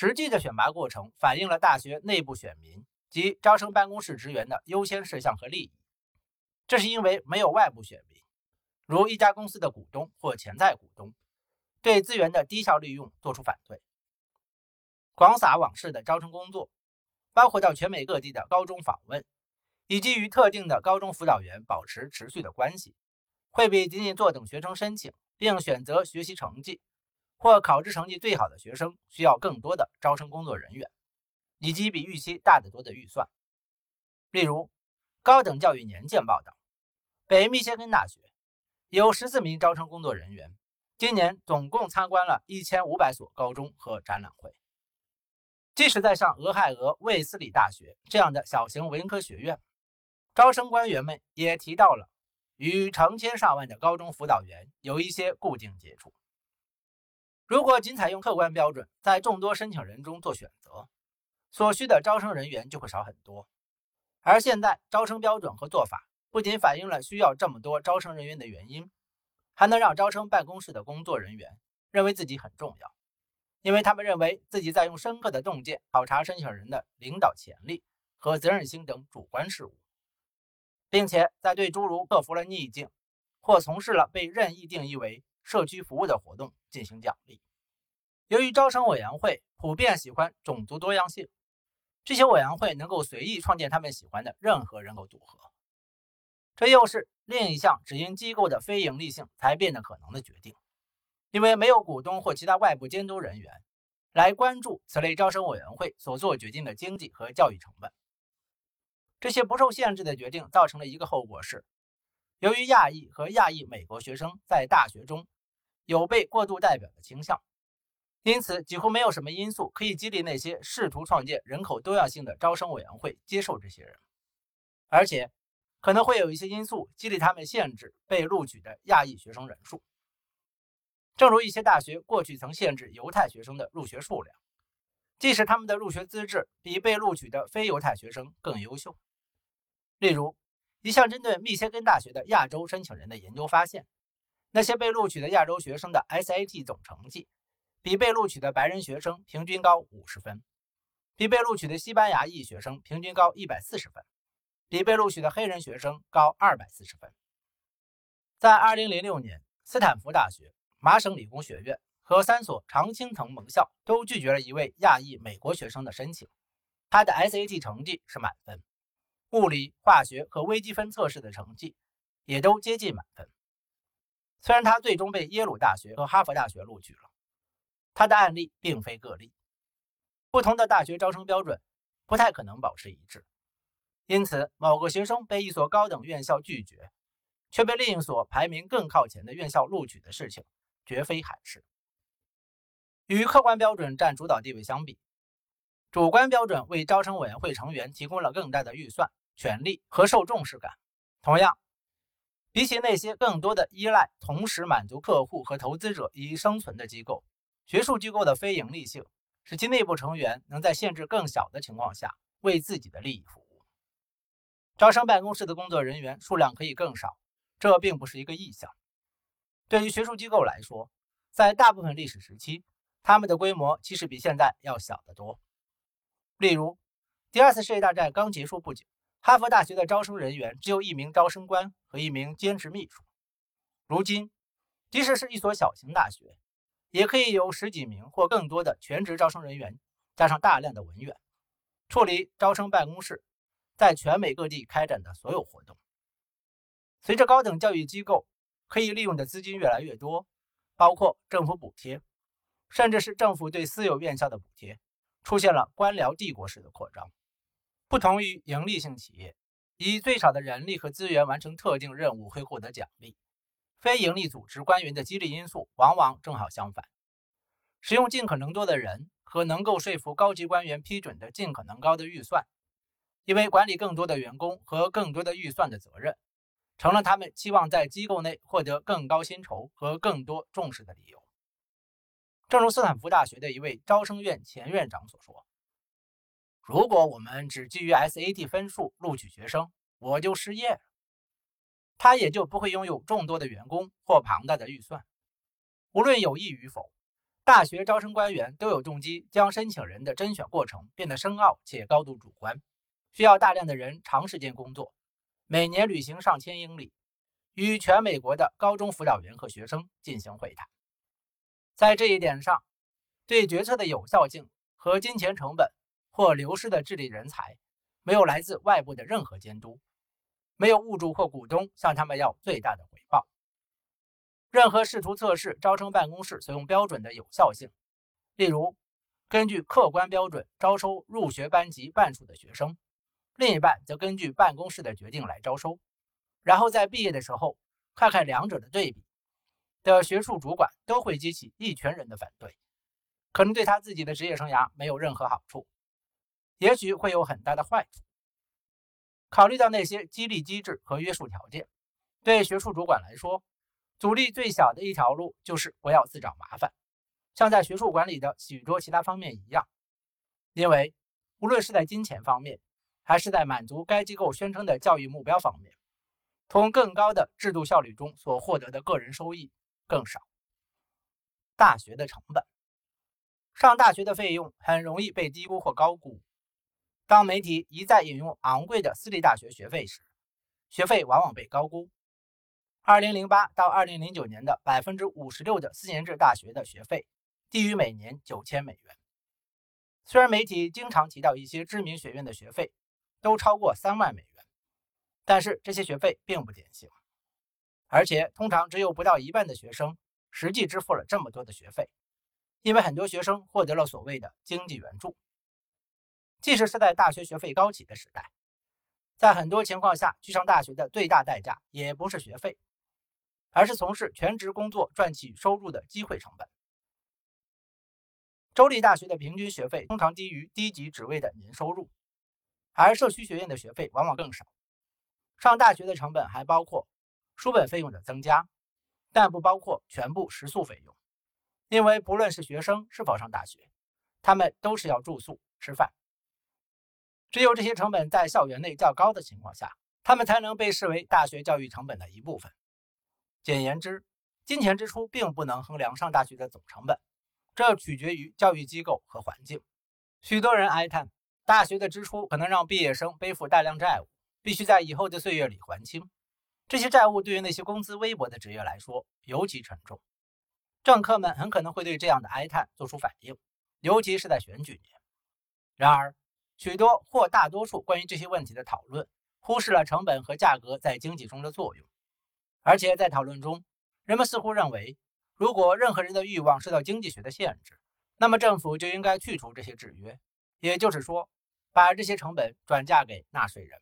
实际的选拔过程反映了大学内部选民及招生办公室职员的优先事项和利益。这是因为没有外部选民，如一家公司的股东或潜在股东，对资源的低效利用作出反对。广撒网式的招生工作，包括到全美各地的高中访问，以及与特定的高中辅导员保持持续的关系，会比仅仅坐等学生申请并选择学习成绩。或考试成绩最好的学生需要更多的招生工作人员，以及比预期大得多的预算。例如，高等教育年鉴报道，北密歇根大学有十四名招生工作人员，今年总共参观了一千五百所高中和展览会。即使在上俄亥俄卫斯理大学这样的小型文科学院，招生官员们也提到了与成千上万的高中辅导员有一些固定接触。如果仅采用客观标准，在众多申请人中做选择，所需的招生人员就会少很多。而现在招生标准和做法不仅反映了需要这么多招生人员的原因，还能让招生办公室的工作人员认为自己很重要，因为他们认为自己在用深刻的洞见考察申请人的领导潜力和责任心等主观事物，并且在对诸如克服了逆境或从事了被任意定义为。社区服务的活动进行奖励。由于招生委员会普遍喜欢种族多样性，这些委员会能够随意创建他们喜欢的任何人口组合。这又是另一项只因机构的非盈利性才变得可能的决定，因为没有股东或其他外部监督人员来关注此类招生委员会所做决定的经济和教育成本。这些不受限制的决定造成了一个后果是，由于亚裔和亚裔美国学生在大学中。有被过度代表的倾向，因此几乎没有什么因素可以激励那些试图创建人口多样性的招生委员会接受这些人，而且可能会有一些因素激励他们限制被录取的亚裔学生人数。正如一些大学过去曾限制犹太学生的入学数量，即使他们的入学资质比被录取的非犹太学生更优秀。例如，一项针对密歇根大学的亚洲申请人的研究发现。那些被录取的亚洲学生的 SAT 总成绩比被录取的白人学生平均高五十分，比被录取的西班牙裔学生平均高一百四十分，比被录取的黑人学生高二百四十分。在二零零六年，斯坦福大学、麻省理工学院和三所常青藤盟校都拒绝了一位亚裔美国学生的申请，他的 SAT 成绩是满分，物理、化学和微积分测试的成绩也都接近满分。虽然他最终被耶鲁大学和哈佛大学录取了，他的案例并非个例。不同的大学招生标准不太可能保持一致，因此某个学生被一所高等院校拒绝，却被另一所排名更靠前的院校录取的事情绝非罕事。与客观标准占主导地位相比，主观标准为招生委员会成员提供了更大的预算、权力和受重视感。同样。比起那些更多的依赖同时满足客户和投资者以生存的机构，学术机构的非盈利性使其内部成员能在限制更小的情况下为自己的利益服务。招生办公室的工作人员数量可以更少，这并不是一个异象。对于学术机构来说，在大部分历史时期，他们的规模其实比现在要小得多。例如，第二次世界大战刚结束不久。哈佛大学的招生人员只有一名招生官和一名兼职秘书。如今，即使是一所小型大学，也可以有十几名或更多的全职招生人员，加上大量的文员，处理招生办公室在全美各地开展的所有活动。随着高等教育机构可以利用的资金越来越多，包括政府补贴，甚至是政府对私有院校的补贴，出现了官僚帝国式的扩张。不同于盈利性企业，以最少的人力和资源完成特定任务会获得奖励，非盈利组织官员的激励因素往往正好相反。使用尽可能多的人和能够说服高级官员批准的尽可能高的预算，因为管理更多的员工和更多的预算的责任，成了他们期望在机构内获得更高薪酬和更多重视的理由。正如斯坦福大学的一位招生院前院长所说。如果我们只基于 SAT 分数录取学生，我就失业了。他也就不会拥有众多的员工或庞大的预算。无论有意与否，大学招生官员都有动机将申请人的甄选过程变得深奥且高度主观，需要大量的人长时间工作，每年旅行上千英里，与全美国的高中辅导员和学生进行会谈。在这一点上，对决策的有效性和金钱成本或流失的智力人才，没有来自外部的任何监督，没有物主或股东向他们要最大的回报。任何试图测试招生办公室所用标准的有效性，例如根据客观标准招收入学班级半数的学生，另一半则根据办公室的决定来招收，然后在毕业的时候看看两者的对比的学术主管都会激起一群人的反对，可能对他自己的职业生涯没有任何好处，也许会有很大的坏处。考虑到那些激励机制和约束条件，对学术主管来说。阻力最小的一条路就是不要自找麻烦，像在学术管理的许多其他方面一样，因为无论是在金钱方面，还是在满足该机构宣称的教育目标方面，从更高的制度效率中所获得的个人收益更少。大学的成本，上大学的费用很容易被低估或高估。当媒体一再引用昂贵的私立大学学费时，学费往往被高估。二零零八到二零零九年的百分之五十六的四年制大学的学费低于每年九千美元。虽然媒体经常提到一些知名学院的学费都超过三万美元，但是这些学费并不典型，而且通常只有不到一半的学生实际支付了这么多的学费，因为很多学生获得了所谓的经济援助。即使是在大学学费高企的时代，在很多情况下去上大学的最大代价也不是学费。而是从事全职工作赚取收入的机会成本。州立大学的平均学费通常低于低级职位的年收入，而社区学院的学费往往更少。上大学的成本还包括书本费用的增加，但不包括全部食宿费用，因为不论是学生是否上大学，他们都是要住宿吃饭。只有这些成本在校园内较高的情况下，他们才能被视为大学教育成本的一部分。简言之，金钱支出并不能衡量上大学的总成本，这取决于教育机构和环境。许多人哀叹，大学的支出可能让毕业生背负大量债务，必须在以后的岁月里还清。这些债务对于那些工资微薄的职业来说尤其沉重。政客们很可能会对这样的哀叹做出反应，尤其是在选举年。然而，许多或大多数关于这些问题的讨论，忽视了成本和价格在经济中的作用。而且在讨论中，人们似乎认为，如果任何人的欲望受到经济学的限制，那么政府就应该去除这些制约，也就是说，把这些成本转嫁给纳税人。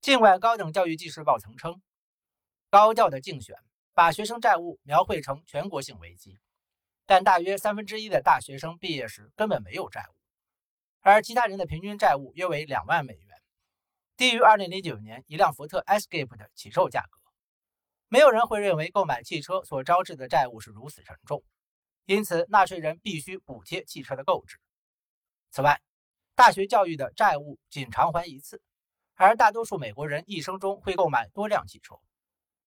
尽管高等教育纪事报曾称，高教的竞选把学生债务描绘成全国性危机，但大约三分之一的大学生毕业时根本没有债务，而其他人的平均债务约为两万美元，低于2009年一辆福特 Escape 的起售价格。没有人会认为购买汽车所招致的债务是如此沉重，因此纳税人必须补贴汽车的购置。此外，大学教育的债务仅偿还一次，而大多数美国人一生中会购买多辆汽车。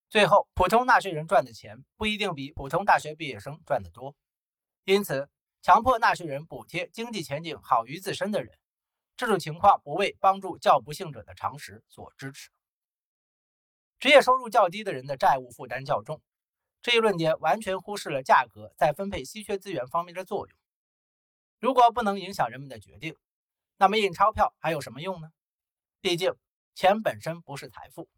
最后，普通纳税人赚的钱不一定比普通大学毕业生赚得多，因此强迫纳税人补贴经济前景好于自身的人，这种情况不为帮助较不幸者的常识所支持。职业收入较低的人的债务负担较重，这一论点完全忽视了价格在分配稀缺资源方面的作用。如果不能影响人们的决定，那么印钞票还有什么用呢？毕竟钱本身不是财富，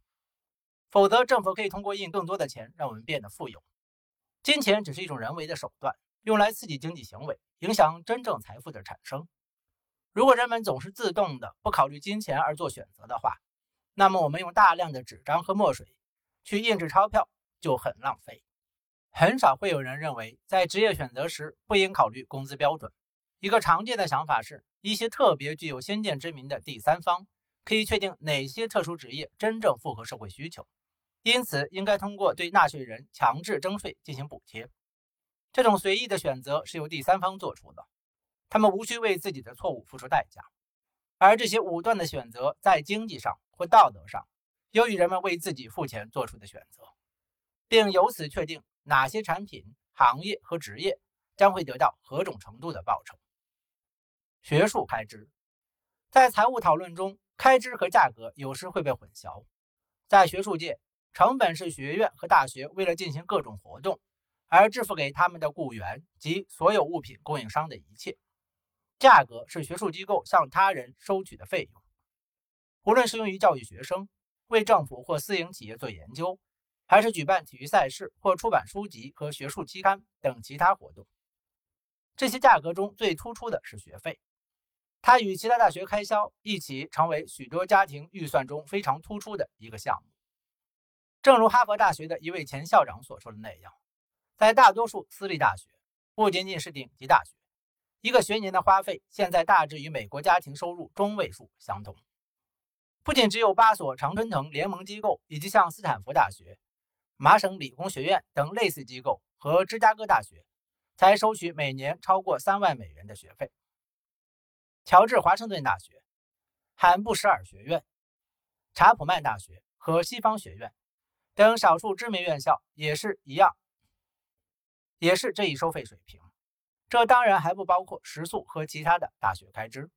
否则政府可以通过印更多的钱让我们变得富有。金钱只是一种人为的手段，用来刺激经济行为，影响真正财富的产生。如果人们总是自动的不考虑金钱而做选择的话，那么，我们用大量的纸张和墨水去印制钞票就很浪费。很少会有人认为，在职业选择时不应考虑工资标准。一个常见的想法是，一些特别具有先见之明的第三方可以确定哪些特殊职业真正符合社会需求，因此应该通过对纳税人强制征税进行补贴。这种随意的选择是由第三方做出的，他们无需为自己的错误付出代价。而这些武断的选择，在经济上或道德上，优于人们为自己付钱做出的选择，并由此确定哪些产品、行业和职业将会得到何种程度的报酬。学术开支在财务讨论中，开支和价格有时会被混淆。在学术界，成本是学院和大学为了进行各种活动而支付给他们的雇员及所有物品供应商的一切。价格是学术机构向他人收取的费用，无论是用于教育学生、为政府或私营企业做研究，还是举办体育赛事或出版书籍和学术期刊等其他活动。这些价格中最突出的是学费。它与其他大学开销一起成为许多家庭预算中非常突出的一个项目。正如哈佛大学的一位前校长所说的那样，在大多数私立大学，不仅仅是顶级大学，一个学年的花费现在大致与美国家庭收入中位数相同。不仅只有八所常春藤联盟机构，以及像斯坦福大学、麻省理工学院等类似机构和芝加哥大学，才收取每年超过三万美元的学费。乔治华盛顿大学、罕布什尔学院、查普曼大学和西方学院等少数知名院校也是一样，也是这一收费水平。这当然还不包括食宿和其他的大学开支。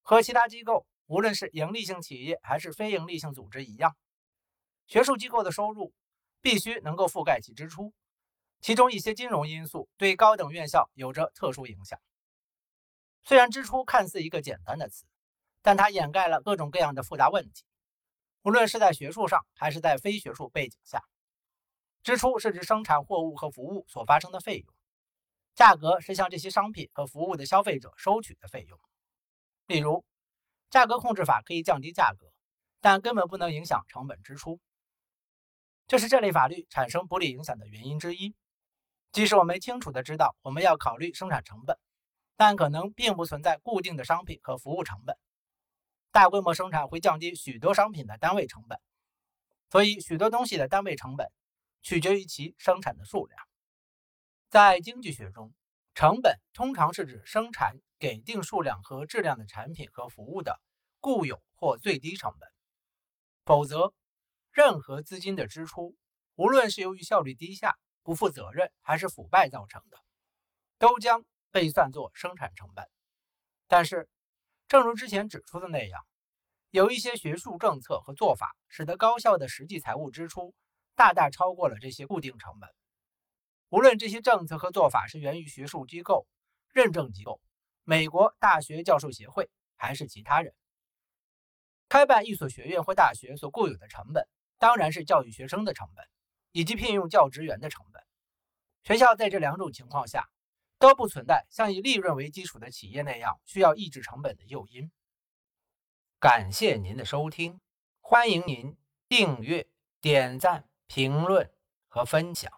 和其他机构，无论是盈利性企业还是非盈利性组织一样，学术机构的收入必须能够覆盖其支出，其中一些金融因素对高等院校有着特殊影响。虽然支出看似一个简单的词，但它掩盖了各种各样的复杂问题。无论是在学术上还是在非学术背景下，支出是指生产货物和服务所发生的费用，价格是向这些商品和服务的消费者收取的费用。例如，价格控制法可以降低价格，但根本不能影响成本支出。这是这类法律产生不利影响的原因之一。即使我们清楚地知道我们要考虑生产成本。但可能并不存在固定的商品和服务成本。大规模生产会降低许多商品的单位成本，所以许多东西的单位成本取决于其生产的数量。在经济学中，成本通常是指生产给定数量和质量的产品和服务的固有或最低成本。否则，任何资金的支出，无论是由于效率低下、不负责任还是腐败造成的，都将。被算作生产成本，但是，正如之前指出的那样，有一些学术政策和做法，使得高校的实际财务支出大大超过了这些固定成本。无论这些政策和做法是源于学术机构、认证机构、美国大学教授协会，还是其他人，开办一所学院或大学所固有的成本，当然是教育学生的成本，以及聘用教职员的成本。学校在这两种情况下。都不存在像以利润为基础的企业那样需要抑制成本的诱因。感谢您的收听，欢迎您订阅、点赞、评论和分享。